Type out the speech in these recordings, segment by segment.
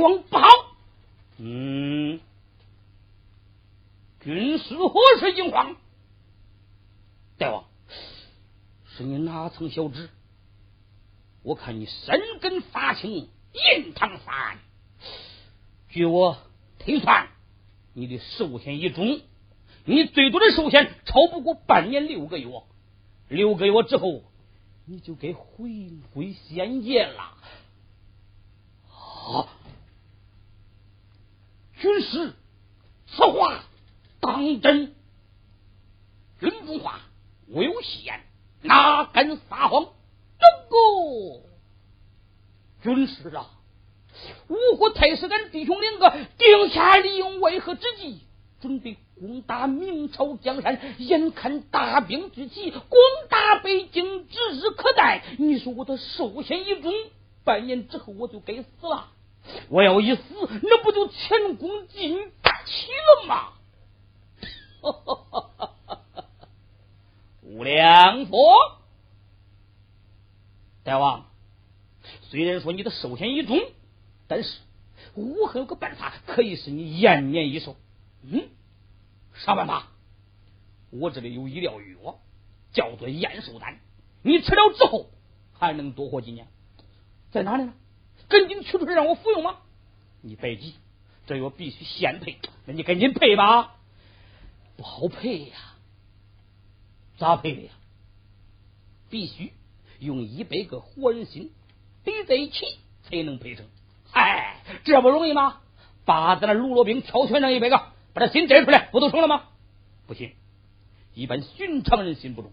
王不好。嗯，军师何时惊慌？大王，是你哪层小旨？我看你深根发青，印堂发暗。据我推算，你的寿限一终，你最多的寿限超不过半年六个月。六个月之后，你就该回归仙界了。啊！军师，此话当真？军中话，我有戏言，哪敢撒谎？这个军师啊，五虎太师跟弟兄两个定下利用为何之计，准备攻打明朝江山。眼看大兵聚起，攻打北京指日可待。你说我的寿限一终，半年之后我就该死了。我要一死，那不就前功尽弃了吗？无量佛，大王，虽然说你的寿限已终，但是我还有个办法可以使你延年益寿。嗯，啥办法？我这里有医疗药，叫做延寿丹，你吃了之后还能多活几年。在哪里呢？赶紧取出来让我服用吗？你别急，这药必须现配。那你赶紧配吧。不好配呀，咋配的呀？必须用一百个活人心叠在一起才能配成。哎，这不容易吗？把咱那卢罗兵挑选上一百个，把他心摘出来，不都成了吗？不行，一般寻常人心不中，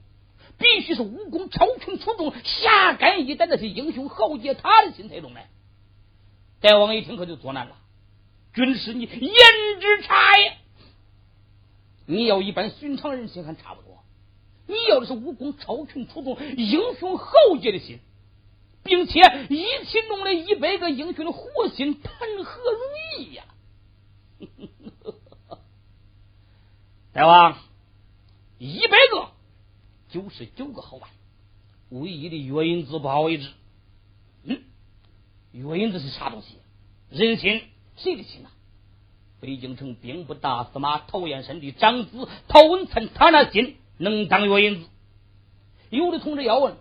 必须是武功超群出众、侠肝义胆那些英雄豪杰他的心才中来。大王一听可就作难了，军师你言之差也。你要一般寻常人心还差不多，你要的是武功超群出众、英雄豪杰的心，并且一起弄了一百个英雄的活心，谈何容易呀？大王，一百个九十九个好办，唯一的月银子不好为之。嗯。月银子是啥东西？人心，谁的心呐？北京城兵部大司马陶彦山的长子陶文灿，他那心能当月银子？有的同志要问，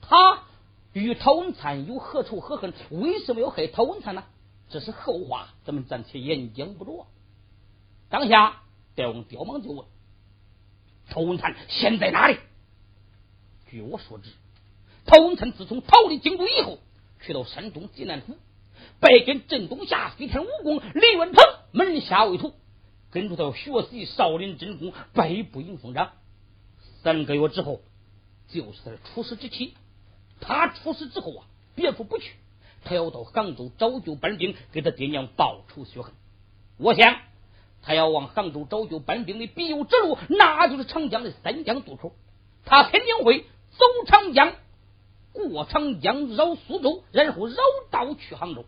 他与陶文灿有何仇何恨？为什么要害陶文灿呢？这是后话，咱们暂且言讲不着。当下，戴王刁忙就问：陶文灿现在哪里？据我所知，陶文灿自从逃离京都以后。去到山东济南府，拜见镇东下飞天武功李文鹏门下为徒，跟着他学习少林真功，百步迎风掌。三个月之后，就是他的出师之期。他出师之后啊，别处不去，他要到杭州找救班兵，给他爹娘报仇雪恨。我想，他要往杭州找救班兵的必由之路，那就是长江的三江渡口。他肯定会走长江。过长江绕苏州，然后绕道去杭州。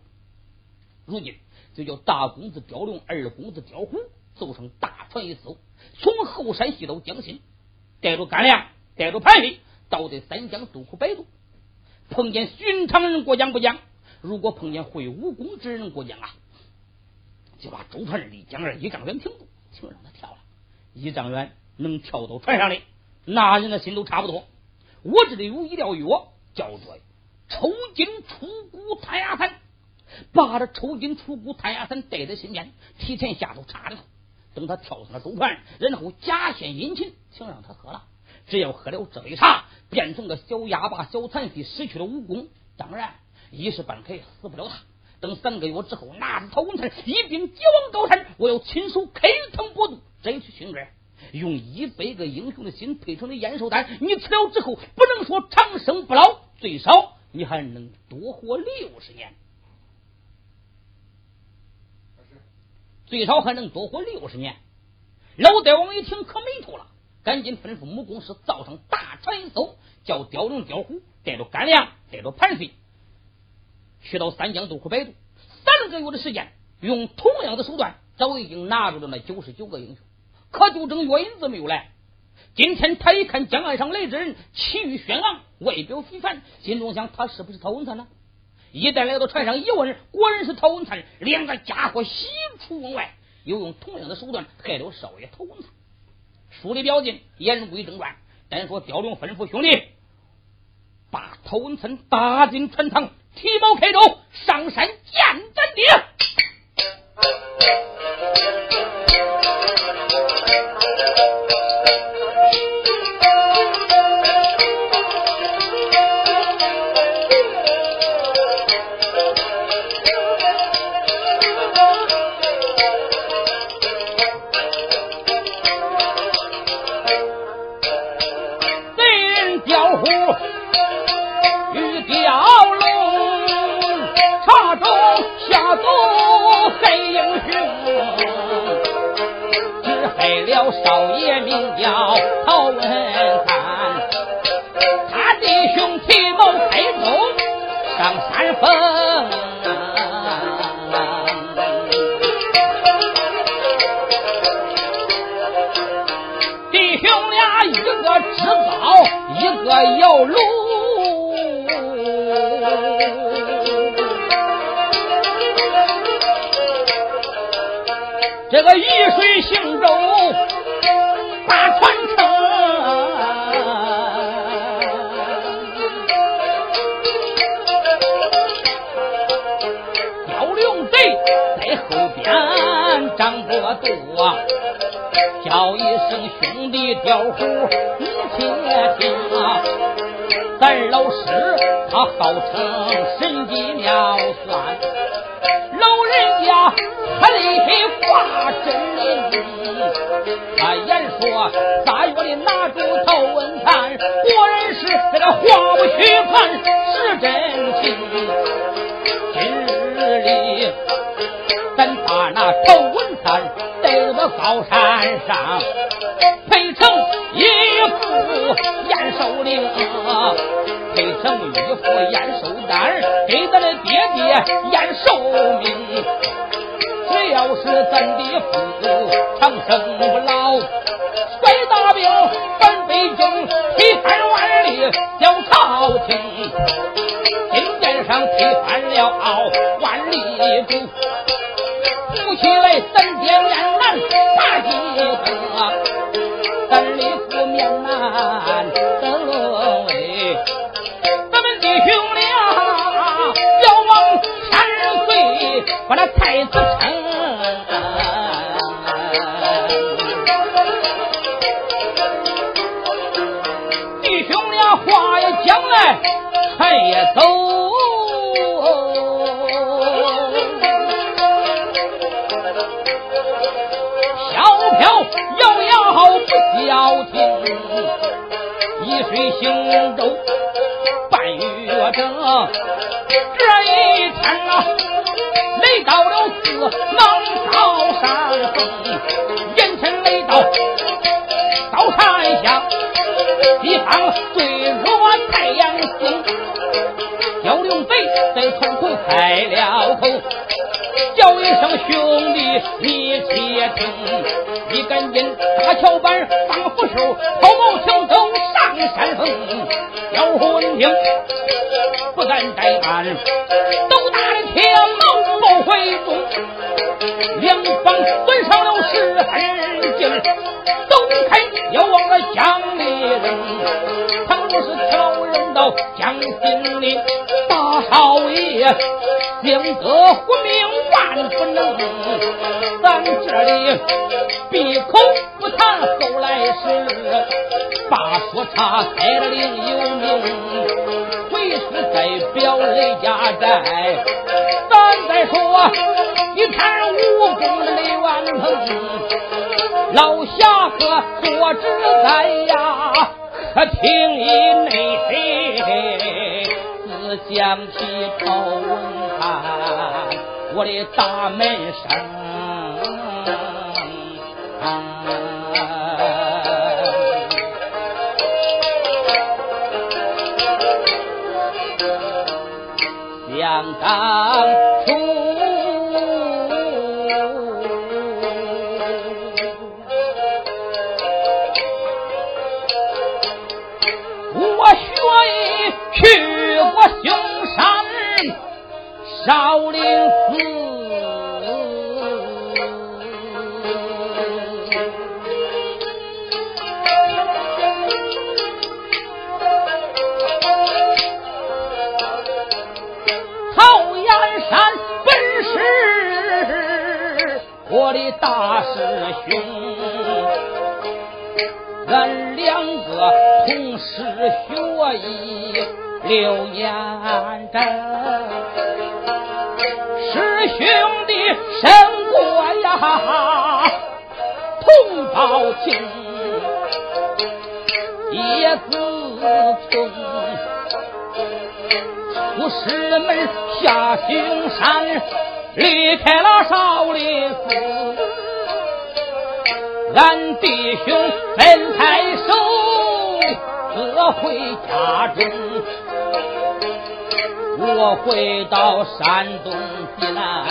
如今就叫大公子刁龙，二公子刁虎，走上大船一艘，从后山西到江心，带着干粮，带着盘费，到这三江渡口摆渡。碰见寻常人过江不讲，如果碰见会武功之人过江啊，就把舟船离江岸一丈远停住，请让他跳了。一丈远能跳到船上的，那人的心都差不多。我这里有医疗药。叫做抽筋出骨太压散，把这抽筋出骨太压散带在身边，提前下头插里头，等他跳上了舟船，然后假献殷勤，请让他喝了。只要喝了这杯茶，变成个小哑巴、小残废，失去了武功，当然一时半刻也死不了他。等三个月之后，拿着陶文灿一并解往高山，我要亲手开膛破肚，摘去心肝。用一百个英雄的心配成的延寿丹，你吃了之后，不能说长生不老，最少你还能多活六十年。最少还能多活六十年。老大王一听可没头了，赶紧吩咐木工师造上大船一艘，叫雕龙雕虎带着干粮，带着盘费，去到三江渡口摆渡。三个月的时间，用同样的手段，早已经拿住了那九十九个英雄。可就挣月银子没有来。今天他一看江岸上来之人，气宇轩昂，外表非凡，心中想：他是不是陶文灿呢？一旦来到船上一问，果然是陶文灿。两个家伙喜出望外，又用同样的手段害了少爷陶文灿。书里表尽，言归正传。单说刁龙吩咐兄弟，把陶文灿打进船舱，提包开舟，上山见咱爹。叫陶文灿，他弟兄提谋开舟上山峰，弟兄俩一个支高，一个摇橹，这个雨水行舟。多叫一声兄弟刁虎，你且听啊！咱老师他号称神机妙算，老人家他的话真灵。他言说仨月里拿住陶文灿，果然是这个话不虚传，是真情。今日里咱把那陶文灿。在高山上配成一副延寿令，配成一副延寿单，给咱的爹爹延寿命。只要是咱的父长生不老，帅大兵返北京，批判万里叫朝廷。金殿上推翻了万里主。起来，三爹面难大几个，咱李府面难登位，咱们弟兄俩要往千岁把那太子称，弟兄俩话也讲来，船也走。要听，一水行舟半月整，这一天啊，来到了四芒高山峰，眼前来到高山下，地方最弱太阳星，蛟龙贼在船头开了口。叫一声兄弟，你且听，你赶紧打桥板放扶手，跑毛抢走上山峰。姚闻听，不敢怠慢，斗大的铁矛抱回中，两方攥上了十分劲，走开要往那江里扔。倘若是挑到江心里，大少爷姓得活命。万不能，咱这里闭口不谈后来事，把说他开了另有名。回去再表雷家寨，咱再说一谈武功的雷万鹏，老侠客坐之在呀，可听你内心，自讲起头文谈。我的大门生，想当初，去过嵩山。少林寺，曹岩山本是我的大师兄，俺两个同时学艺六年整。兄弟胜过呀，同胞情，也自从出师门下行山，离开了少林寺，俺弟兄分开手，各回家中。我回到山东济南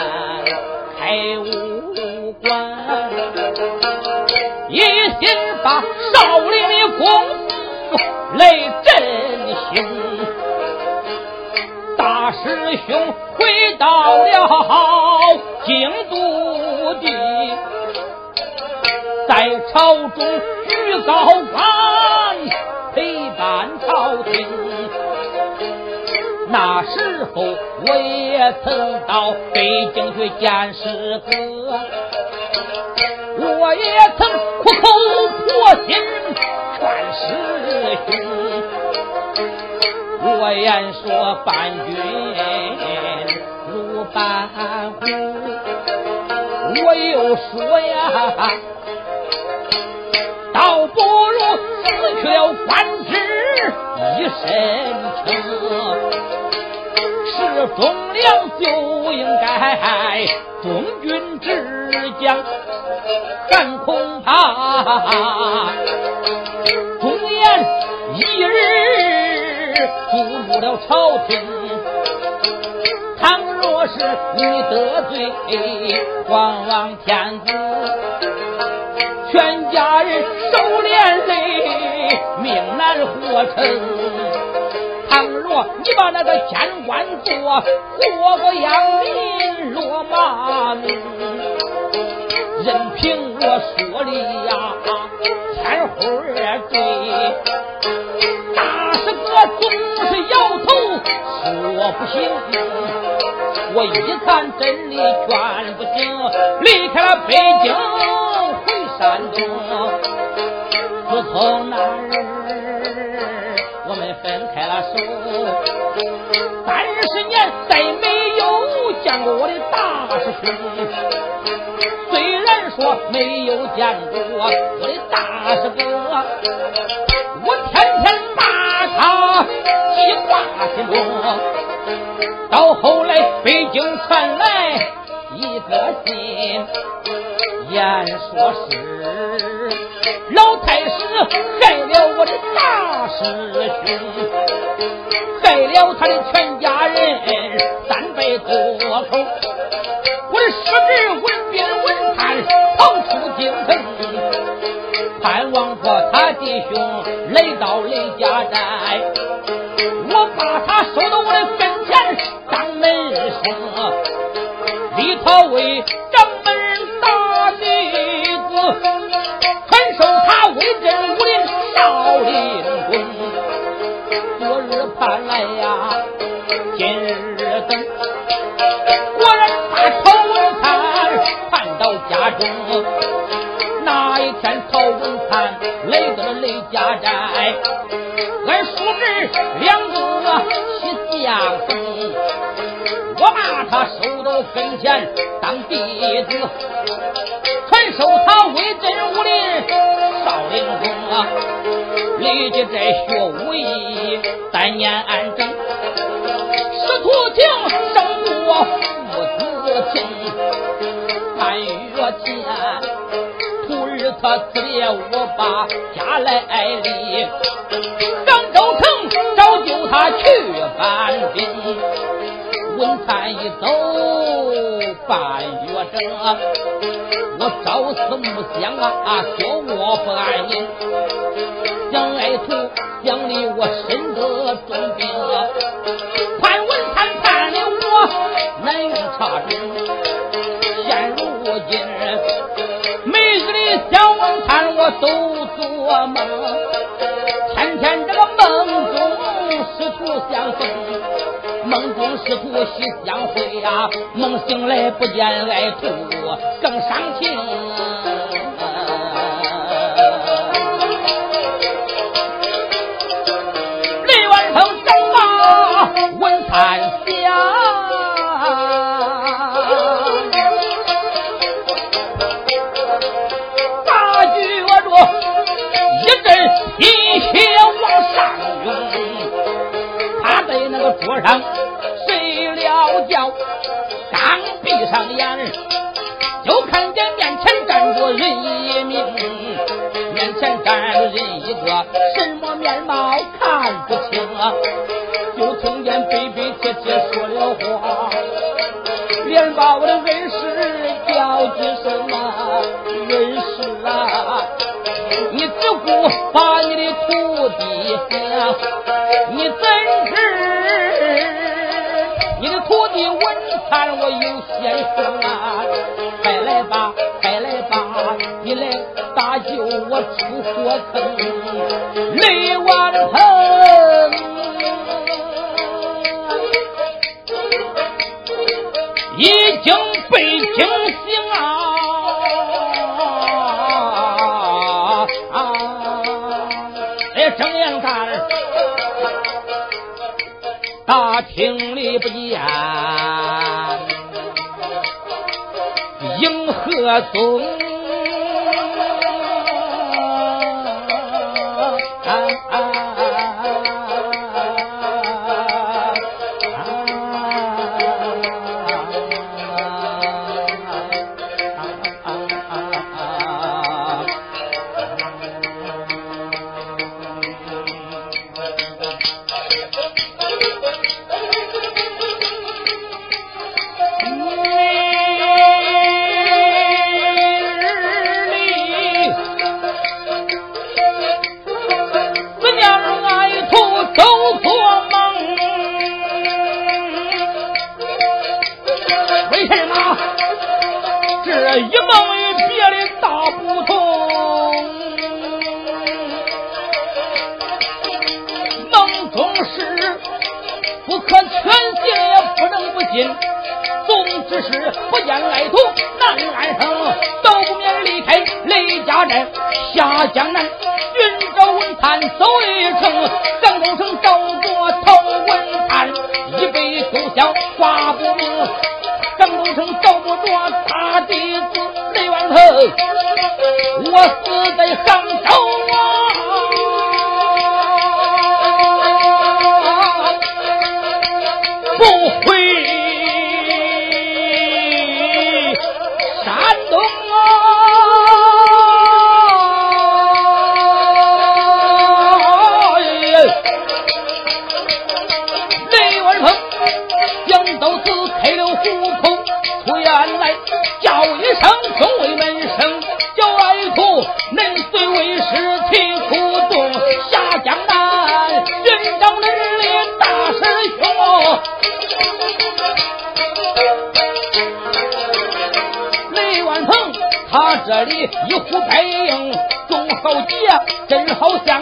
开武馆，一心把少林的功夫来振兴。大师兄回到了京都地，在朝中居高官，候我也曾到北京去见师哥，我也曾苦口婆心劝师兄，我言说伴君如伴虎，我又说呀，倒不如辞去了官职一身轻。忠良就应该忠君之将，但恐怕忠言一日助入了朝廷。倘若是你得罪皇王天子，全家人受连累，命难活成。倘若你把那个监官做，活个养民落马命，任凭我说的呀，天花坠。大师哥总是摇头说不行，我一看真理劝不行，离开了北京回山东。自从那日。三十年再没有见过我的大师兄。虽然说没有见过我的大师哥，我天天骂他记挂心中。到后来北京传来一个信，言说是。老太师害了我的大师兄，害了他的全家三百多口。我的师侄文斌文探逃出京城，盼望着他弟兄来到雷家寨，我把他收到我的跟前当门生，李朝威前当弟子。传授他威震武林少林功啊，立即在学武艺，三年安整。师徒情胜过父子情。半月前，徒儿他辞别我把家来离，上州城找救他去搬兵。文灿一走半月整。我朝思暮想啊，说天天这个梦中师徒相逢，梦中师徒喜相会呀，梦醒来不见爱徒更伤情。刚闭上眼，就看见面前站着人一名，面前站着人一个，什么面貌看不清啊。就听见悲悲切切说了话，连把我的恩师叫几声啊，恩师啊，你只顾把你的徒弟，你怎知你的徒弟文灿我有先生啊？快来吧，快来吧，你来搭救我出火坑，雷万鹏。已经被惊醒啊！大厅里不见迎合松。是不见来图，难安生都不免离开雷家镇，下江南，寻找文探走一程，张公升走过。虎口突然来，叫一声，众位门生，叫外哭，恁虽为师，提苦动下江南，人长累累大师兄。雷万鹏，他这里一呼百应，众豪杰，真好相。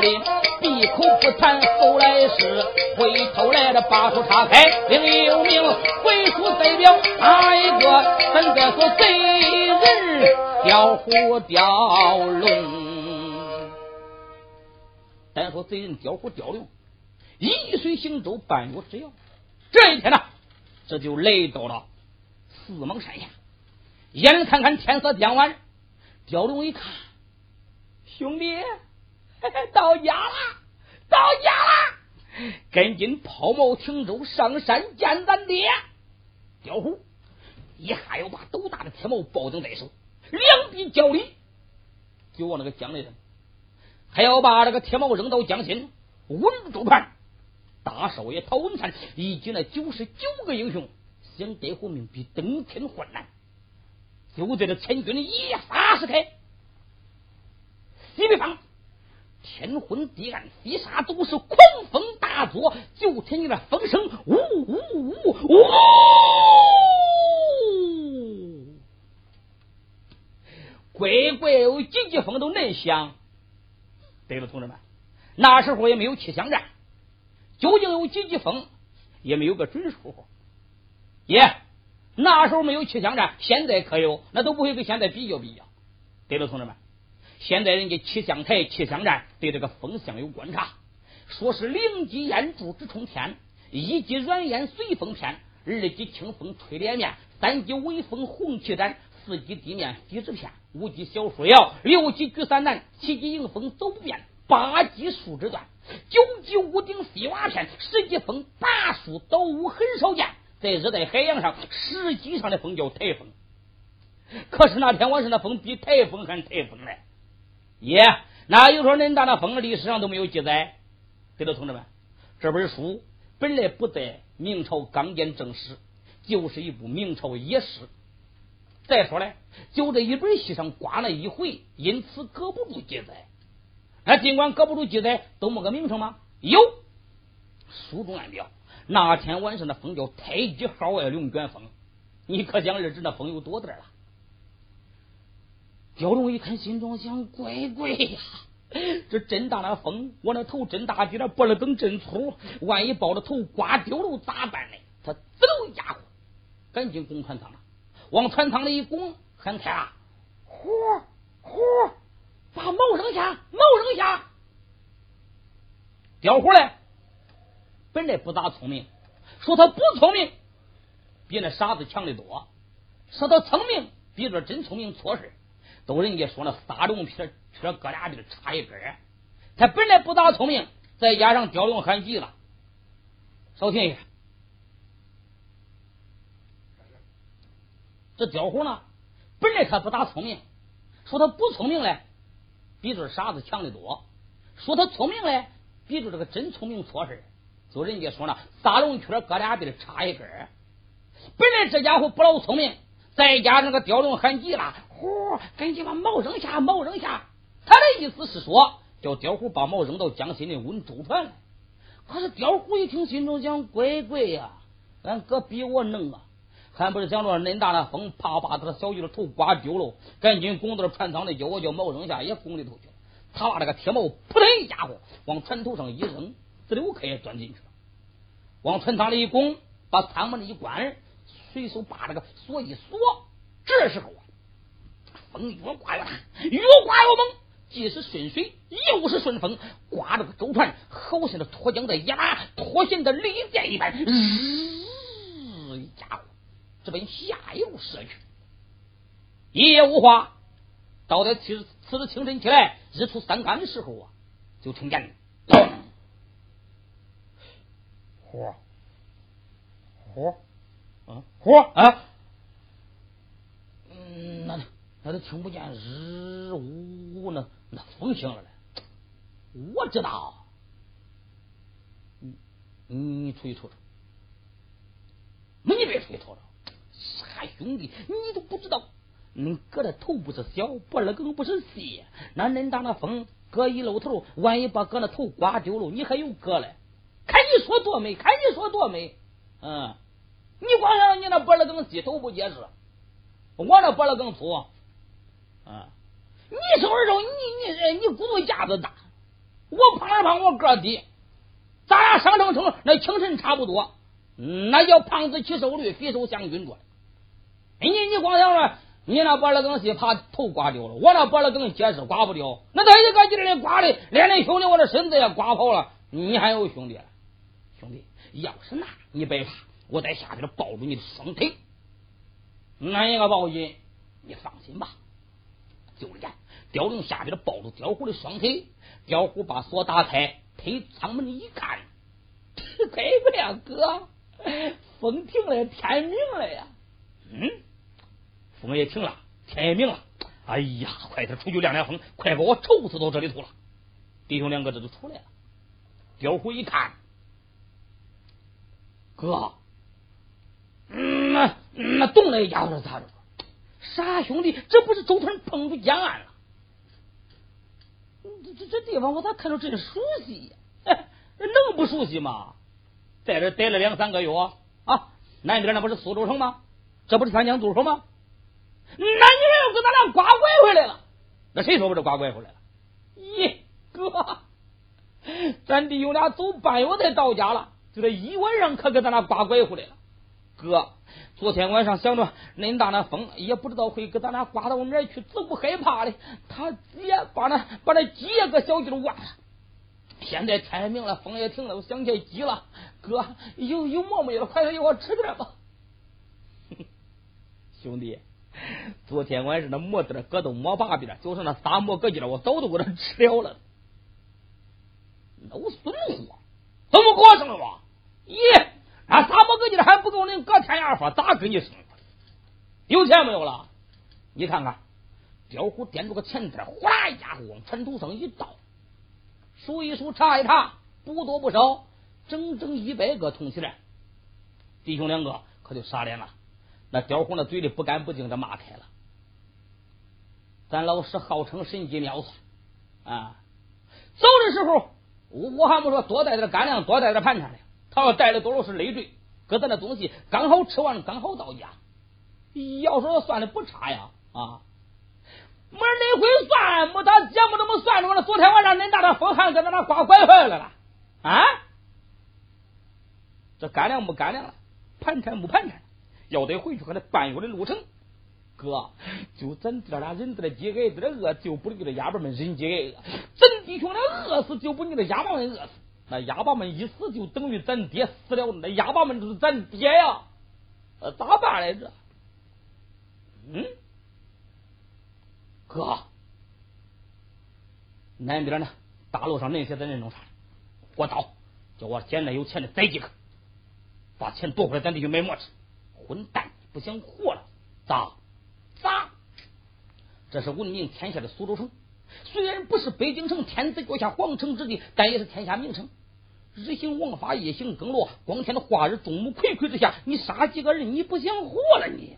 闭口不谈，后来是回头来了，把手岔开。另一有名，鬼术代表，哪一个？咱再说贼人雕虎雕龙。咱说贼人雕虎雕龙，依水行舟，半月之遥。这一天呢，这就来到了四蒙山下，眼看看天色将晚，雕龙一看，兄弟。到家了，到家了，赶紧抛锚停舟，上山见咱爹。刁虎一下要把斗大的铁矛抱定在手，两臂交力，就往那个江里头，还要把这个铁矛扔到江心。稳住船，大少爷陶文灿以及那九十九个英雄想得活命比登天还难。就在这千军一发射开，西北方，天昏地暗，飞沙都是，狂风大作，就听见那风声，呜呜呜呜，乖乖有几级风都能响。对了，同志们，那时候也没有气象站，究竟有几级风，也没有个准数。耶，那时候没有气象站，现在可有，那都不会跟现在比较比较。对了，同志们，现在人家气象台、气象站对这个风向有观察，说是零级烟柱直冲天，一级软烟随风偏，二级清风吹脸面，三级微风红旗展，四级地面飞纸片，五级小树摇，六级举伞难，七级迎风走不变，八级树枝断，九级屋顶飞瓦片，十级风拔树倒屋很少见，在热带海洋上，十级上的风叫台风。可是那天晚上的风比台风还台风嘞！耶，那有说恁大那风历史上都没有记载。对了，同志们，这本书本来不在明朝刚建正史，就是一部明朝野史。再说嘞，就这一本戏上挂了一回，因此搁不住记载。那尽管搁不住记载，都没个名称吗？有，书中暗表，那天晚上的风叫太极号外龙卷风，你可想而知那风有多大了。刁龙一看，心中想：乖乖呀，这真大的风，我那头真大，比那脖子梗真粗，万一抱着头刮丢了咋办呢？他走家伙，赶紧拱船舱了，往船舱里一拱，喊开啊！呼呼，把毛扔下，毛扔下。刁虎嘞，本来不咋聪明，说他不聪明，比那傻子强的多；说他聪明，比这真聪明错事。都人家说那仨龙皮车搁俩地插一根，他本来不咋聪明，再加上刁龙喊急了，少听一下。这刁虎呢，本来他不咋聪明，说他不聪明嘞，比这傻子强的多；说他聪明嘞，比这这个真聪明错事就人家说呢，仨龙圈搁俩地插一根，本来这家伙不老聪明，再加上那个刁龙喊急了。呼！赶紧把毛扔下，毛扔下。他的意思是说，叫刁虎把毛扔到江心里温舟船。可是刁虎一听，心中想：乖乖呀，俺哥比我能啊，还不是想着恁大那风，怕把他的小鱼的头刮丢了。赶紧拱到船舱里，叫我叫毛扔下，也拱里头去了。他把这个铁毛扑腾一家伙往船头上一扔，自溜开也钻进去了。往船舱里一拱，把舱门一关，随手把这个锁一锁。这时候啊。风越刮越大，越刮越猛，既是顺水，又是顺风，刮着个舟船，好像这脱缰的野马，脱线的利箭一般，日一家伙直奔下游射去。一夜无话，到了次次日清晨起来，日出三竿的时候啊，就听见咚，火火啊？火啊，嗯，那。那都听不见日呜那那风响了嘞，我知道，你你出去瞅瞅，你别出去瞅瞅，傻兄弟，你都不知道，恁哥的头不是小，脖子更不是细，那恁大那风，哥一露头，万一把哥那头刮丢了，你还有哥嘞？看你说多美，看你说多美，嗯，你光想你那脖子更细，头不结实，我那脖子更粗。啊！你是儿子，你你你骨头架子大，我胖是胖，我个低，咱俩上称称那精神差不多，那叫胖子起瘦驴，肥瘦相均着。你你光想着你那脖子更细，怕头刮掉了；我那脖子更结实，刮不掉。那他一个劲儿的刮的，连那兄弟，我这身子也刮跑了。你还有兄弟？兄弟，要是那，你别怕，我在下边抱住你的双腿，那一个抱紧，你放心吧。就这样，刁龙下边抱住刁虎的双腿，刁虎把锁打开，推舱门一看，乖乖呀，哥，风停了，天明了呀！嗯，风也停了，天也明了。哎呀，快点出去凉凉风，快把我愁死到这里头了。弟兄两个这就出来了。刁虎一看，哥，嗯，那那动那家伙是咋着？傻兄弟，这不是舟船碰住江岸了？这这这地方我咋看着真熟悉呀？能不熟悉吗？在这待了两三个月啊，南边那不是苏州城吗？这不是三江渡口吗？那女人又跟咱俩刮拐回来了。那谁说不是刮拐回来了？咦，哥，咱弟兄俩走半月才到家了，就这一晚上可给咱俩刮拐回来了。哥，昨天晚上想着恁大那风也不知道会给咱俩刮到哪儿去，怎不害怕的？他也把那把那鸡也搁小鸡儿忘了。现在天也明了，风也停了，我想起鸡了。哥，有有馍没了？快点给我吃点吧。兄弟，昨天晚上那馍子搁都馍把边，就是那仨馍搁劲我早都给他吃了了。老孙货，怎么过生了吧？咦，那仨馍搁劲还不够恁搁天涯说，咋给你生活？有钱没有了？你看看，刁虎掂着个钱袋，哗啦一家伙往船头上一倒，数一数，查一查，不多不少，整整一百个铜钱。弟兄两个可就傻脸了。那刁红的嘴里不干不净的骂开了。咱老师号称神机妙算啊，走的时候我我还没说多带点干粮，多带点盘缠的。他要带的多了是累赘，搁咱那东西刚好吃完，刚好到家。要说算的不差呀啊！没那回算，没他节目怎么算出来？昨天晚上恁大的风寒搁咱那刮拐坏来了啊！这干粮不干粮了，盘缠不盘缠。要得回去，还得半月的路程。哥，就咱这俩人这饥挨子的饿，就不你这哑巴们人饥挨饿。咱弟兄俩饿死，就不你这哑巴们饿死。那哑巴们一死，就等于咱爹死了。那哑巴们就是咱爹呀，咋办来着？嗯，哥，南边呢，大路上那些的人弄啥？我到，叫我捡那有钱的宰几个，把钱夺回来，咱得去买馍吃。混蛋，不想活了？咋？咋？这是闻名天下的苏州城，虽然不是北京城天子脚下皇城之地，但也是天下名城。日行王法，夜行更罗，光天化日，众目睽睽之下，你杀几个人，你不想活了？你，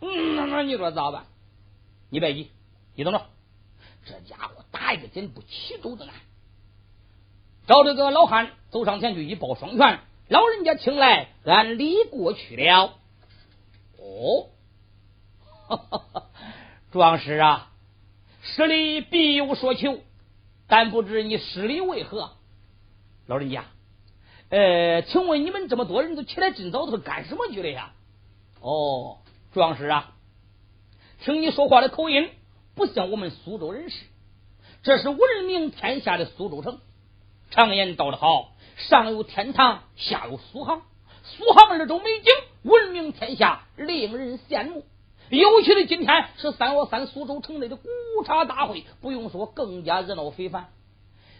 嗯，那那你说咋办？你别急，你等着，这家伙打一个箭步，齐州的难。找这个老汉走上前去一抱双拳，老人家请来，俺礼过去了。哦，哈 哈壮士啊，施礼必有所求，但不知你施礼为何？老人家，呃，请问你们这么多人都起来真早，都是干什么去了呀？哦，壮士啊，听你说话的口音不像我们苏州人士，这是闻名天下的苏州城。常言道得好，上有天堂，下有苏杭。苏杭二州美景闻名天下，令人羡慕。尤其是今天是三月三苏州城内的古茶大会，不用说，更加热闹非凡。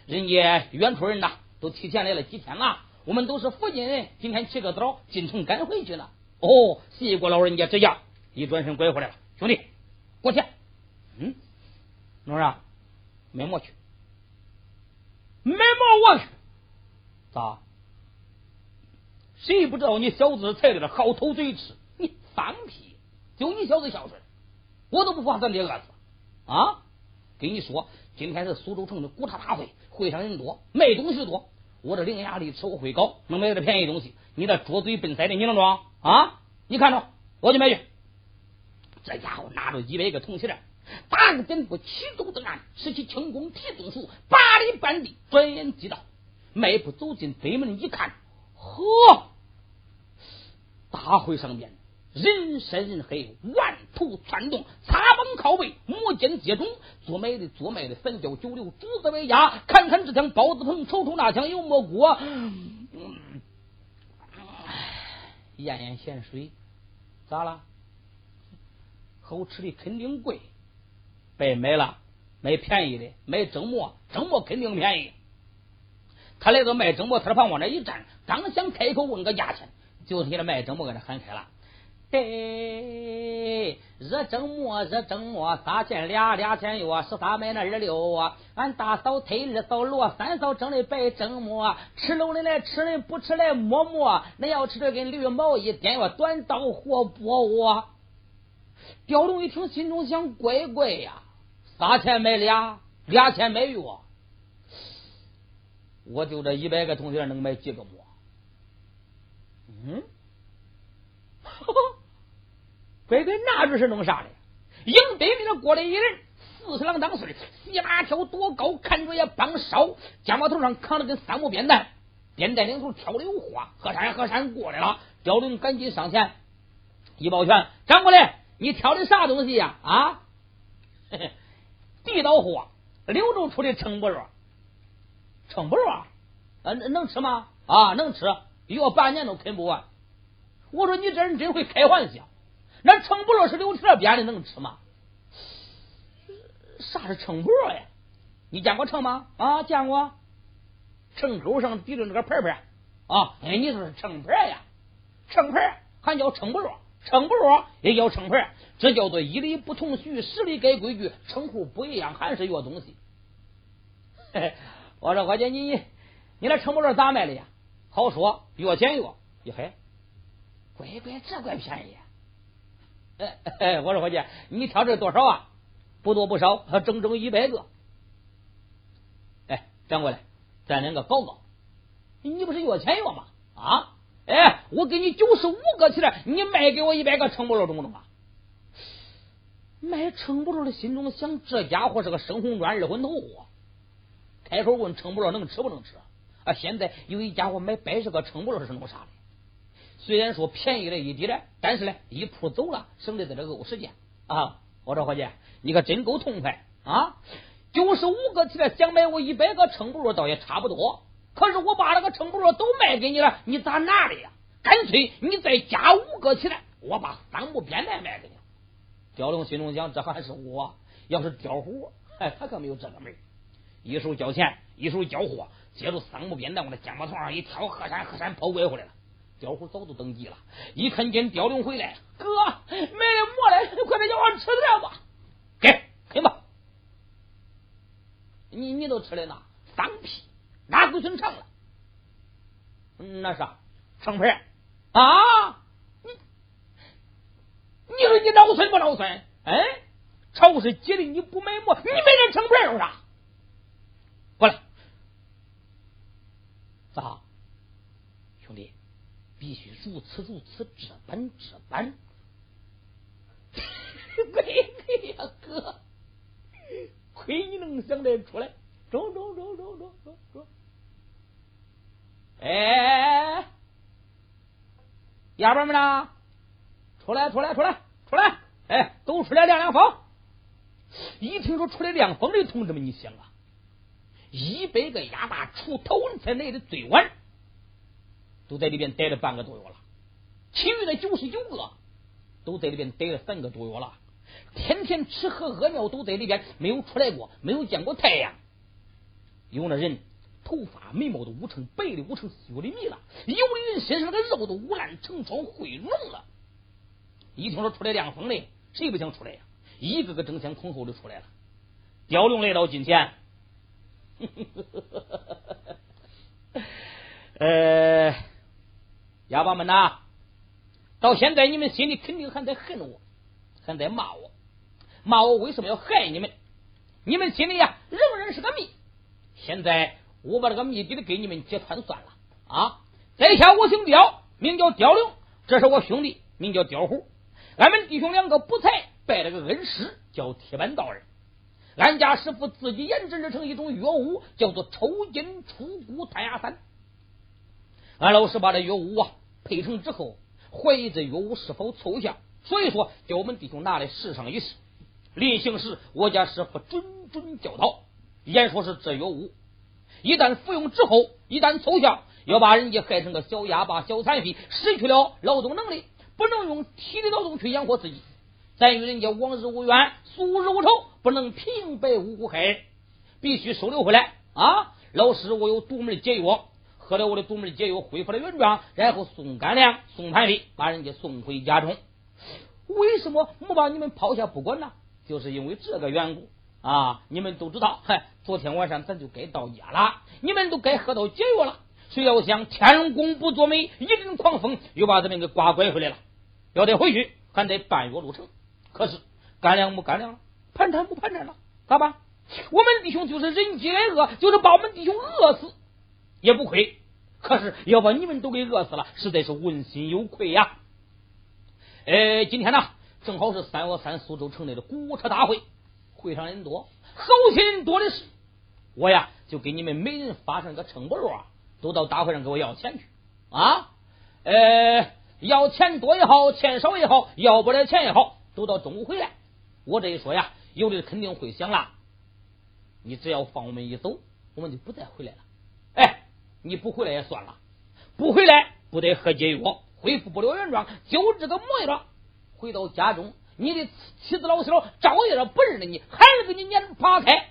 人家远处人呐，都提前来了几天了。我们都是附近人，今天起个早进城赶回去了。哦，谢过老人家指教。一转身拐回来了，兄弟，过去。嗯，弄啥？没毛去，没毛我去，咋？谁不知道你小子才在这好偷嘴吃？你放屁！就你小子孝顺，我都不怕咱爹饿死啊！跟你说，今天是苏州城的古茶大会，会上人多，卖东西多。我这伶牙俐齿，我会搞，能买点便宜东西。你那拙嘴笨腮的，你能装啊？你看着，我去买去。这家伙拿着一百个铜钱，打个点步，起走登岸，使起轻功提纵术，八里半地，转眼即到。迈步走进北门，一看，呵。大会上面人山人海，万头窜动，擦崩靠背，摩肩接踵，做买的做卖的，三教九流，主子为家，看看这枪包子棚，瞅瞅那枪油蘑菇，咽咽咸水，咋了？好吃的肯定贵，别买了，买便宜的，买蒸馍，蒸馍肯定便宜。他来到卖蒸馍摊旁，往那一站，刚想开口问个价钱。就听着卖蒸馍搁那喊开了，对，热蒸馍，热蒸馍，三钱俩，俩钱药，十三买那二六啊。俺大嫂推，二嫂罗，三嫂蒸的白蒸馍，吃喽的来吃的，不吃来摸摸，那要吃的跟绿毛一点哟，短刀活剥我。刁龙一听，心中想：乖乖呀，三钱买俩，俩钱买药，我就这一百个同学能买几个馍？嗯，哈 哈乖乖，那这是弄啥的？营队里头过来一人，四十郎当岁，细马挑多高，看着也帮少，肩膀头上扛着根三木扁担，扁担领头挑的有花，河山河山过来了，刁龙赶紧上前一抱拳，掌柜的，你挑的啥东西呀？啊，地道货，柳州出的称不肉，称不肉，啊，能吃吗？啊，能吃，要半年都啃不完。我说你这人真会开玩笑。那称不肉是柳条编的，能吃吗？啥是称不肉呀？你见过秤吗？啊，见过。秤钩上抵着那个牌牌啊，哎，你说是秤牌呀？秤牌还叫秤不肉，称不肉也叫秤牌，这叫做一理不同序，十里改规矩，称呼不一样，还是一个东西。嘿我说伙计，你你那秤不肉咋卖的呀？好说，越减越，一嘿，乖乖，这怪便宜。哎，我说伙计，你挑这多少啊？不多不少，整整一百个。哎，掌柜的，咱两个搞搞。你不是越钱越吗？啊？哎，我给你九十五个起来，你卖给我一百个称不着中不中啊？卖称不着的心中想，这家伙是个生红砖二婚头货。开口问称不着能吃不能吃？啊，现在有一家伙买百十个称不着是弄啥的？虽然说便宜了一点但是呢，一铺走了，省得在这饿时间啊！我说伙计，你可真够痛快啊！九十五个起来，想买我一百个称不肉，倒也差不多。可是我把那个称不肉都卖给你了，你咋拿的呀？干脆你再加五个起来，我把三木扁担卖给你。刁龙心中想，这还是我，要是刁虎，哎，他可没有这个门一手交钱，一手交货，接住三木扁担往那肩膀头上一挑，喝山喝山跑拐回来了。刁虎早都登记了，一看见刁龙回来，哥没了馍了，快点叫我吃点吧。给，啃吧。你你都吃的那放屁，哪归孙长了？那啥，成牌啊？你你说你老孙不老孙？哎，超市急的你不买馍，你买点成牌有啥？过来，咋？必须如此如此，这般这般。亏你 呀，哥，亏你能想得出来！中中中中中中中。哎，丫鬟们呢？出来出来出来出来！哎，都出来亮亮风。一听说出来亮风的同志们，你想啊，一百个哑巴出头才来的最晚。都在里边待了半个多月了，其余的九十九个都在里边待了三个多月了，天天吃喝屙尿都在里边，没有出来过，没有见过太阳。有的人头发眉毛都捂成白的，捂成雪的米了；有的人身上的肉都捂烂成疮毁容了。一听说出来亮风的，谁不想出来呀？一个个争先恐后的出来了。雕龙来到近前，呃。哑巴们呐，到现在你们心里肯定还在恨我，还在骂我，骂我为什么要害你们？你们心里呀，仍然是个谜。现在我把这个谜底的给你们揭穿算了啊！在下我姓刁，名叫刁龙，这是我兄弟，名叫刁虎。俺们弟兄两个不才拜了个恩师，叫铁板道人。俺家师傅自己研制成一种药物，叫做抽筋出骨炭牙散。俺老师把这药物啊。配成之后，怀疑这药物是否凑效，所以说叫我们弟兄拿来试上一试。临行时，我家师傅谆谆教导，言说是这药物一旦服用之后，一旦凑效，要把人家害成个小哑巴、小残废，失去了劳动能力，不能用体力劳动去养活自己。咱与人家往日无冤，素日无仇，不能平白无故害人，必须收留回来啊！老师，我有独门解药。喝了我的独门解药，恢复了原状，然后送干粮，送盘费，把人家送回家中。为什么没把你们抛下不管呢？就是因为这个缘故啊！你们都知道，嗨，昨天晚上咱就该到家了，你们都该喝到解药了。谁要想天公不作美，一阵狂风又把咱们给刮拐回来了，要得回去还得半月路程。可是干粮没干粮了，盘缠不盘缠了，咋办？我们弟兄就是人饥挨饿，就是把我们弟兄饿死也不亏。可是要把你们都给饿死了，实在是问心有愧呀。哎，今天呢，正好是三月三苏州城内的鼓车大会，会上人多，好心人多的是。我呀，就给你们每人发上个称不落，都到大会上给我要钱去啊。呃，要钱多也好，钱少也好，要不了钱也好，都到中午回来。我这一说呀，有的肯定会想了，你只要放我们一走，我们就不再回来了。哎，你不回来也算了，不回来不得喝解药，恢复不了原状，就这个模样。回到家中，你的妻子老小照样不认得你，还是给你撵爬开。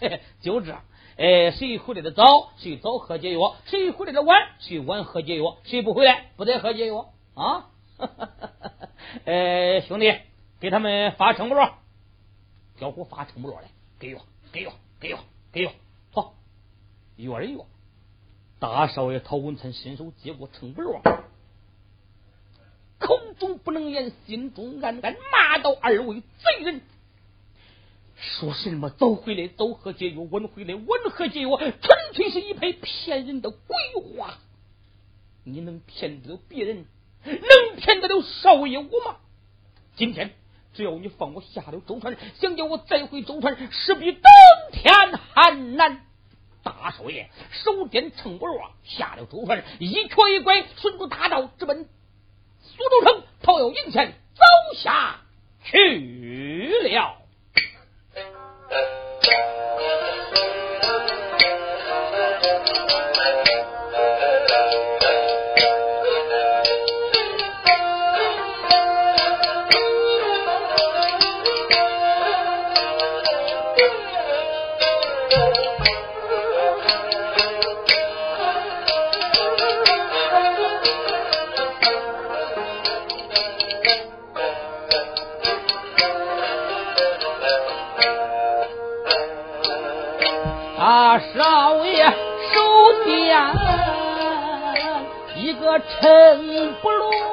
嘿嘿，就这，哎，谁回来的早，谁早喝解药；谁回来的晚，谁晚喝解药。谁不回来，不得喝解药啊！哎，兄弟。给他们发称不落，小虎发称不落来，给药，给药，给药，给药，好，药人药。大少爷陶文灿伸手接过称不落，口中不能言，心中暗暗骂道：“二位贼人，说什么早回来早喝解药，晚回来晚喝解药，纯粹是一派骗人的鬼话。你能骗得了别人，能骗得了少爷我吗？今天。”只要你放我下了舟船，想叫我再回舟船，势必登天还难。大少爷手点秤不落，下了舟船，一瘸一拐，顺着大道直奔苏州城，讨要银钱，走下去了。成不落。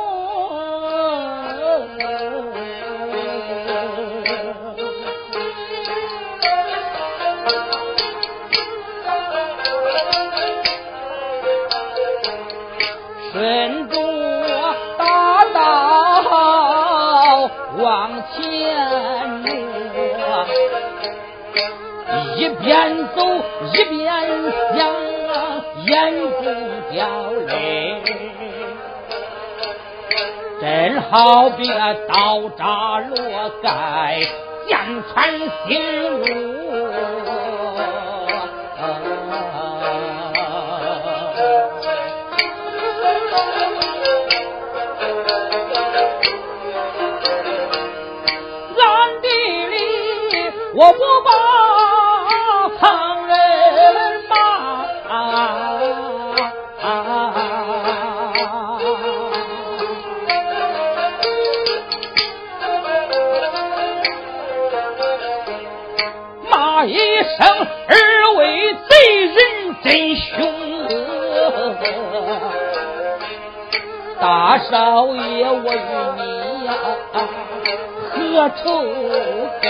好别刀扎罗盖，剑穿心窝。何仇恨？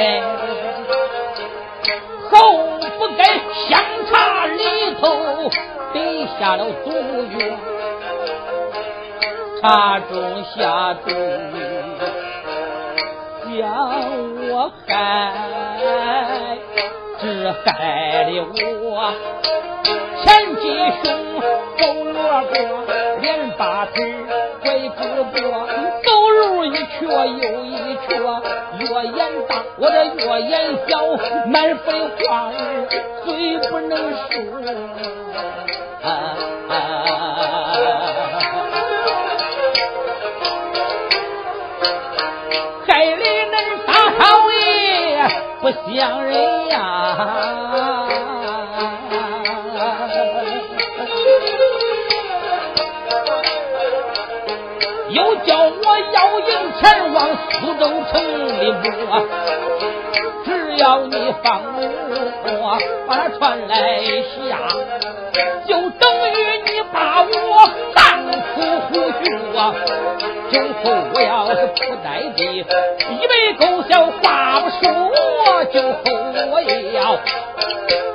后不该相差里头定下了毒药，茶中下毒将我害。是害了我，前几胸走罗锅，连八腿拐胳膊，走路一瘸又一瘸，越眼大我的越眼小，满肺话儿嘴不能说。海里恁大少爷不像人。前往苏州城里摸，只要你放我把那船来下，就等于你把我当出虎穴啊！今后我要是不在地，一杯狗笑话不说，今后我要。了，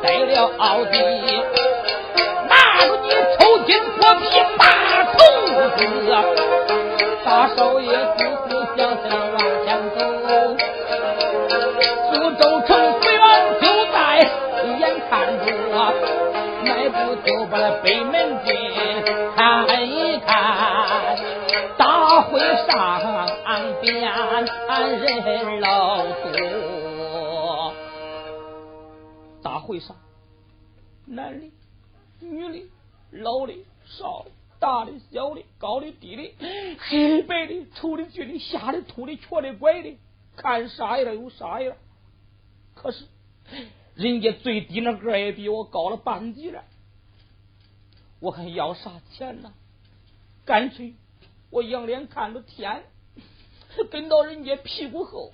带了奥迪，拿着你抽筋脱皮大头子，大少爷北门进看一看，大会上边人老多，大会上男的、女的、老的、少的。大的、小的、高的、低的、黑的、白的、丑的、俊的、瞎的、秃的、瘸的、拐的，看啥样有啥样。可是人家最低那个也比我高了半级了，我还要啥钱呢？干脆我仰脸看着天，跟到人家屁股后，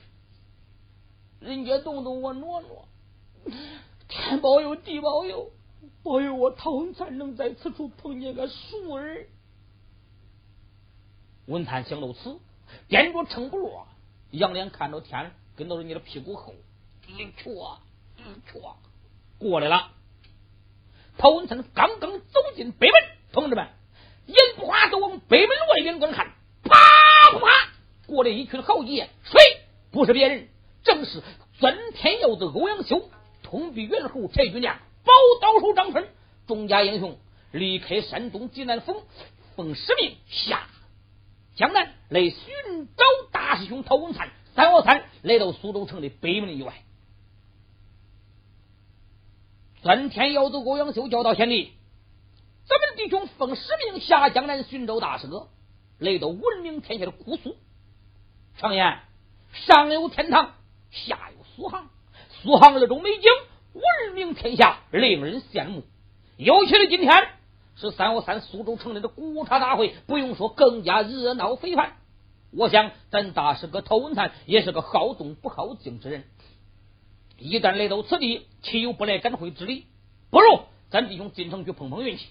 人家动动我挪挪，天保佑，地保佑。保佑我唐文灿能在此处碰见个熟人。文灿想到此，掂着秤砣，仰脸看着天，跟到人家的屁股后，一瘸一瘸过来了。陶文灿刚刚走进北门，同志们，眼不花都往北门外边观看，啪啪啪，过来一群豪杰，谁不是别人？正是钻天耀的欧阳修，通臂猿猴柴军亮。宝刀手张春，众家英雄离开山东济南府，奉使命下江南来寻找大师兄陶文灿。三王三来到苏州城的北门以外，三天要走欧阳修教导贤弟，咱们弟兄奉使命下江南寻找大师哥，来到闻名天下的姑苏。常言上有天堂，下有苏杭，苏杭那种美景。闻名天下，令人羡慕。尤其是今天是三幺三苏州城内的古茶大会，不用说，更加热闹非凡。我想，咱大师哥陶文灿也是个好动不好静之人。一旦来到此地，岂有不来赶会之理？不如咱弟兄进城去碰碰运气。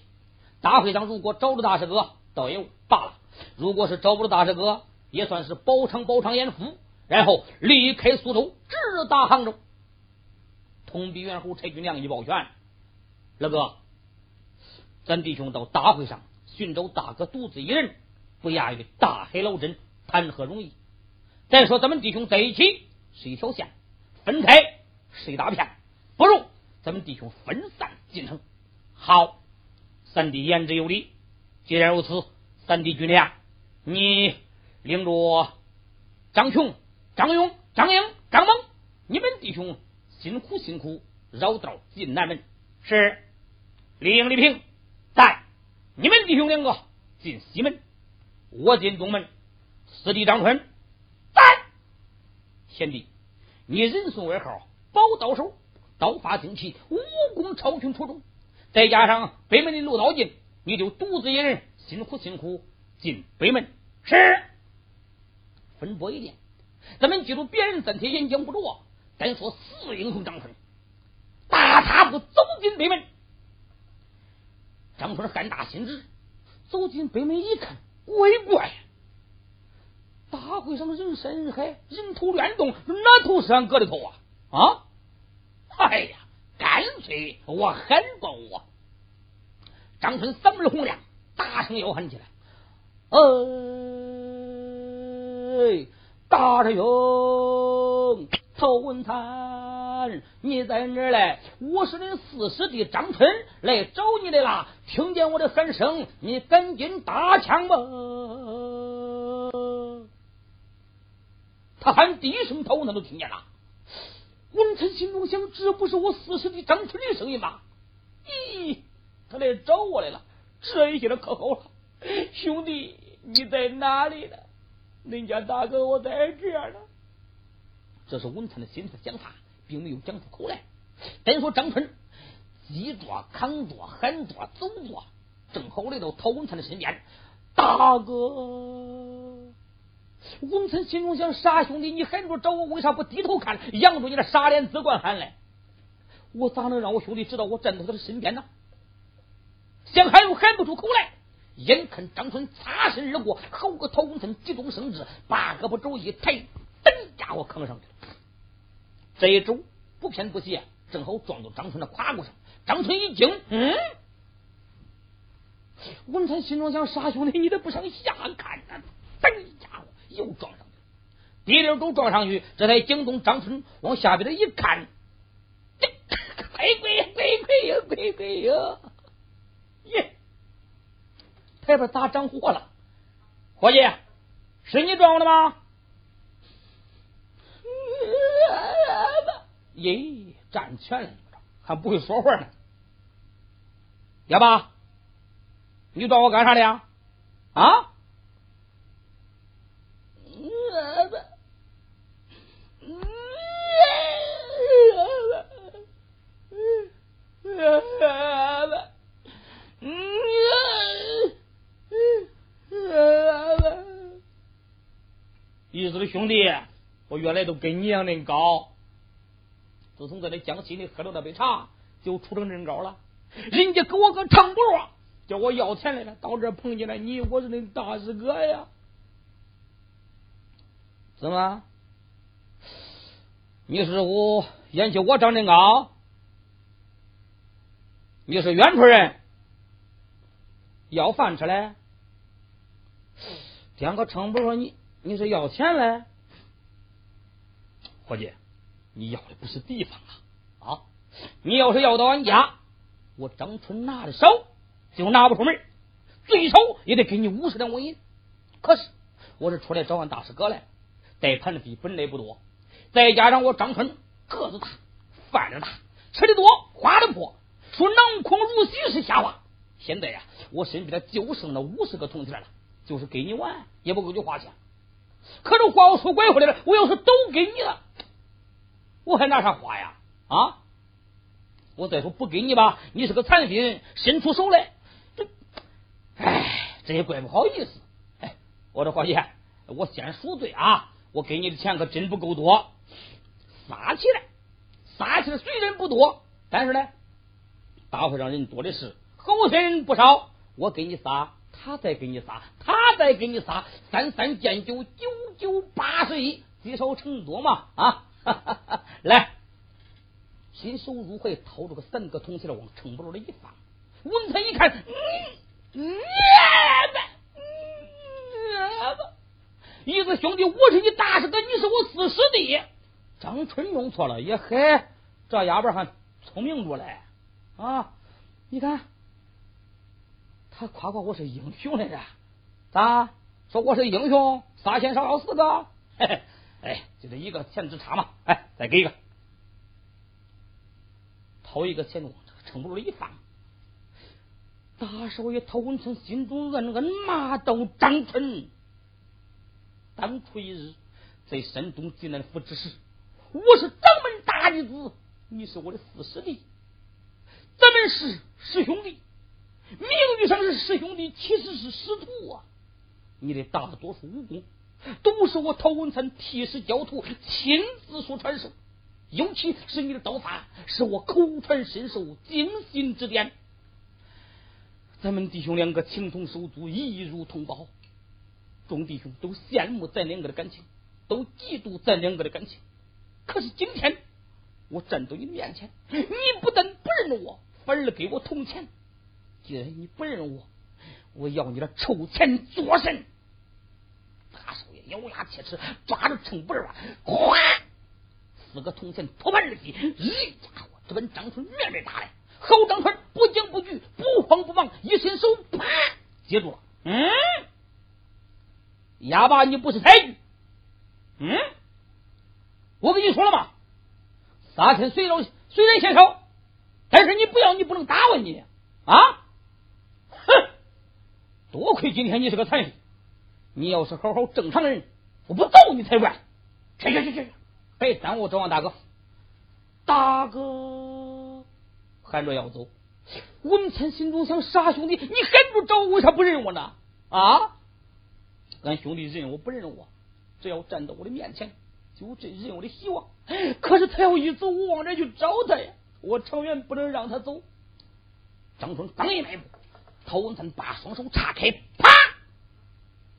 大会上如果找着大师哥，倒也罢了；如果是找不着大师哥，也算是饱尝饱尝眼福，然后离开苏州，直达杭州。通臂猿猴柴俊亮一抱拳，老哥，咱弟兄到大会上寻找大哥独自一人，不亚于大海捞针，谈何容易？再说咱们弟兄在一起是一条线，分开是一大片，不如咱们弟兄分散进城。好，三弟言之有理。既然如此，三弟军亮，你领着张琼、张勇、张英、张猛，你们弟兄。辛苦辛苦，绕道进南门。是李应、李平在，你们弟兄两个进西门，我进东门。四弟张春在，贤弟，你人送外号宝刀手，刀法精奇，武功超群出众，再加上北门的路道近，你就独自一人辛苦辛苦进北门。是分拨一点，咱们记住别人暂且演讲不着。单说四英雄张春，大踏步走进北门。张春汉大心直，走进北门一看，怪怪，大会上人山人海，人头乱动，哪头是俺哥的头啊？啊！哎呀，干脆我喊过我。张春嗓门洪亮，大声吆喊起来：“哎，大师兄！”曹文灿，你在哪儿嘞？我是你四师弟张春来找你来了。听见我的喊声，你赶紧打枪吧！他喊第一声，曹文灿都听见了。文灿心中想：这不是我四师弟张春的声音吗？咦，他来找我来了，这一下子可好了。兄弟，你在哪里呢？恁家大哥，我在这儿呢。这是文灿的心思想法，并没有讲出口来。单说张春，击着、扛着、喊着、走着，正好来到陶文灿的身边。大哥，文臣心中想：傻兄弟，你喊着找我，为啥不低头看，扬着你的傻脸只管喊来？我咋能让我兄弟知道我站在他的身边呢？想喊又喊不出口来。眼看张春擦身而过，好个陶文灿急中生智，把胳膊肘一抬，等家伙扛上去了。这一肘不偏不斜，正好撞到张春的胯骨上。张春一惊，嗯，文臣心中想：傻兄弟，你咋不上下看呢？又撞上去，滴溜都撞上去，这才惊动张春往下边的一看，鬼鬼鬼鬼呀，鬼鬼呀！耶，台边咋着火了？伙计，是你撞我的吗？耶，占全了，还不会说话呢。哑巴，你撞我干啥的呀？啊？意思是兄弟，我原来都跟你一样的高，自从在那江西里喝了那杯茶，就出成人高了。人家给我个长脖，叫我要钱来了，到这碰见了你，我是恁大师哥呀。怎么？你是我嫌弃我长得高？你是远处人？要饭吃嘞？点个称不说你，你是要钱嘞？伙计，你要的不是地方啊啊！你要是要到俺家。我张春拿的少，就拿不出门，最少也得给你五十两纹银。可是我是出来找俺大师哥来，带盘的比本来不多，再加上我张春个子大，饭量大，吃的多，花的破，说囊空如洗是瞎话。现在呀，我身边就剩那五十个铜钱了，就是给你玩也不够你花钱。可是话我说拐回来了，我要是都给你了，我还拿啥花呀？啊？我再说不给你吧，你是个残疾人，伸出手来，这，哎，这也怪不好意思。哎，我说伙计，我先赎罪啊！我给你的钱可真不够多，撒起来，撒起来虽然不多，但是呢，大会上人多的是，后生人不少。我给你撒，他再给你撒，他再给你撒，三三见九，九九八十一，积少成多嘛啊！哈哈哈来。伸手入会，掏出个三个铜钱往城堡里一放。文才一看，嗯，一个兄弟，我是你大师哥，你是我四师弟。张春弄错了，也嗨，这哑巴还聪明着嘞啊！你看，他夸夸我是英雄来着，咋说我是英雄？仨钱少要四个，嘿嘿，哎，就这一个钱之差嘛，哎，再给一个。掏一个钱往这个城堡里一放，大少爷陶文成心中暗暗骂道：“张春，当初一日在山东济南府之时，我是掌门大弟子，你是我的四师弟，咱们是师兄弟，名誉上是师兄弟，其实是师徒啊！你的大多数武功都是我陶文灿替师教徒，亲自所传授。”尤其是你的刀法，是我口传身授，精心指点。咱们弟兄两个情同手足，义如同胞，众弟兄都羡慕咱两个的感情，都嫉妒咱两个的感情。可是今天我站到你面前，你不但不给我铜钱。既然你不认我，我要你的臭钱做甚？大少爷咬牙切齿，抓着秤本儿，哗！四个铜钱托盘而起，一家伙直奔张春面面打来。好张春不惊不惧，不慌不忙，一伸手啪接住了。嗯，哑巴，你不是太君？嗯，我跟你说了吗？杀天虽然虽然嫌少，但是你不要，你不能打我你啊！哼，多亏今天你是个残废，你要是好好正常人，我不揍你才怪。去去去去！别耽误，这王大哥，大哥喊着要走。文谦心中想：傻兄弟，你喊着找我，为啥不认我呢？啊！俺兄弟认我不认我，只要站到我的面前，就这认我的希望。可是他要一走，我往哪去找他呀？我长远不能让他走。张春刚一迈步，陶文灿把双手叉开，啪，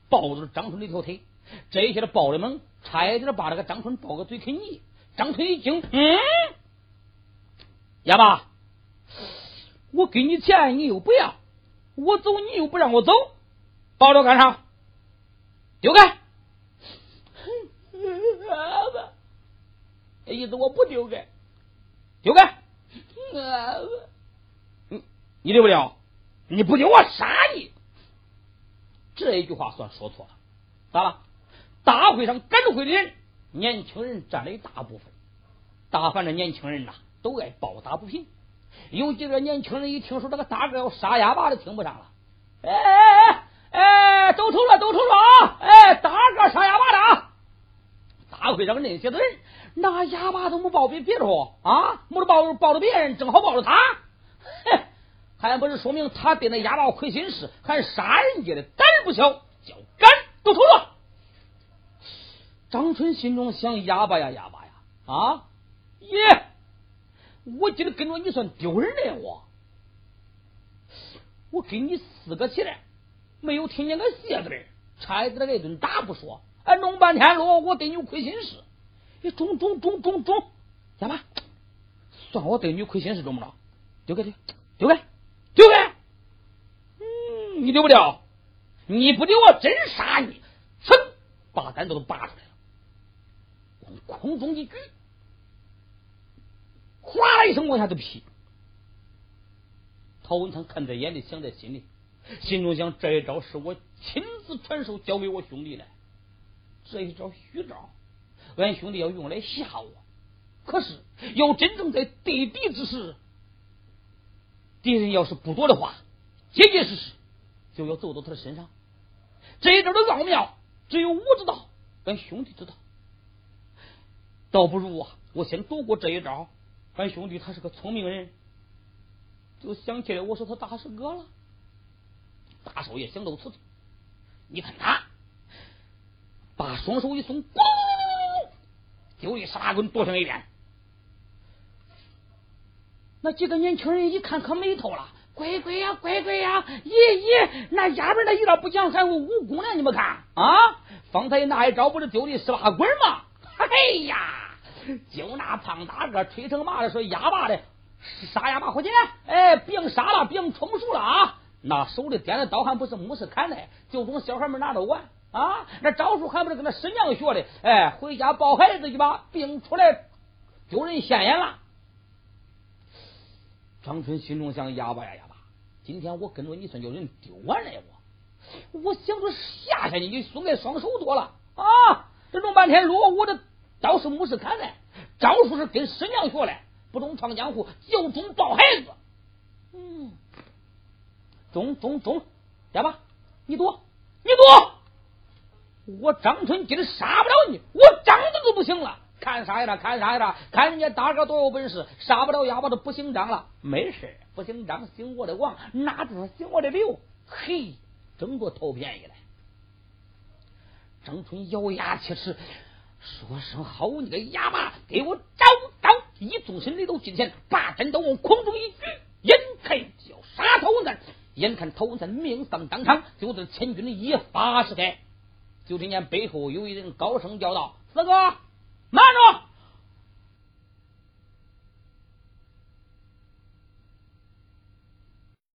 抱住了张春的一条腿。这一下子抱的猛，差一点把这个张春抱个嘴啃泥。张春一惊，嗯，哑巴，我给你钱你又不要，我走你又不让我走，抱着干啥？丢开！哑巴，意思我不丢开，丢开！你你丢不了，你不留我杀你！这一句话算说错了，咋了？大会上赶会的人，年轻人占了一大部分。大凡这年轻人呐，都爱抱打不平。有几个年轻人一听说这个大哥要杀哑巴，就听不上了。哎哎哎哎，都瞅了，都瞅了啊！哎，大哥杀哑巴的啊！大会上那些的人，那哑巴都没抱别别处啊，没得抱抱着别人，正好抱着他。哼，还不是说明他对那哑巴亏心事，还杀人家的胆儿不小，叫敢都瞅了。张春心中想：哑巴呀，哑巴呀，啊！耶！我今天跟着你算丢人了，我我跟你四个起来，没有听见个谢字儿，差一点挨顿打不说，哎，弄半天了，我对你亏心事，你中中中中中，哑巴，算我对你有亏心事中不中？丢开丢丢开丢开！嗯，你丢不掉，你不丢我真杀你！噌，把单子都拔出来了，往空中一举。哗啦一声往下就劈，陶文昌看在眼里，想在心里，心中想：这一招是我亲自传授教给我兄弟的，这一招虚招，俺兄弟要用来吓我。可是要真正在对敌之时，敌人要是不躲的话，结结实实就要揍到他的身上。这一招的奥妙，只有我知道，俺兄弟知道。倒不如啊，我先躲过这一招。俺兄弟他是个聪明人，就想起来我说他大师哥了。大少爷想到此处，你看他双手一松，咕，就一沙棍躲向一边。那几个年轻人一看可没头了，乖乖呀，乖乖呀，咦咦，那丫边那一招不讲还有武功呢？你们看啊，方才那一招不是丢的十八滚吗？哎呀！就那胖大个吹成麻的说哑巴的杀哑巴伙计，哎，别杀了，别充数了啊！那手里掂的刀还不是木式砍的，就从小孩们拿着玩啊！那招数还不是跟那师娘学的？哎，回家抱孩子去吧，病出来丢人现眼了。张春心中想：哑巴呀哑巴，今天我跟着你算叫人丢完了我，我想着吓吓你，你松开双手多了啊！这弄半天路，我这。刀是木是砍的，招数是跟师娘学的，不中闯江湖，就中抱孩子。嗯，中中中，哑巴，你躲，你躲！我张春今儿杀不了你，我张的都不行了。看啥呀？看啥呀？看人家大哥多有本事，杀不了哑巴都不姓张了。没事，不姓张，姓我的王，哪知道姓我的刘？嘿，争着偷便宜了。张春咬牙切齿。说声好，你个哑巴，给我找刀！一纵身来到近前，把针刀往空中一举，眼看就要杀陶文山。眼看头子命丧当场，就在千钧一发时开，就听见背后有一人高声叫道：“四哥，慢着！”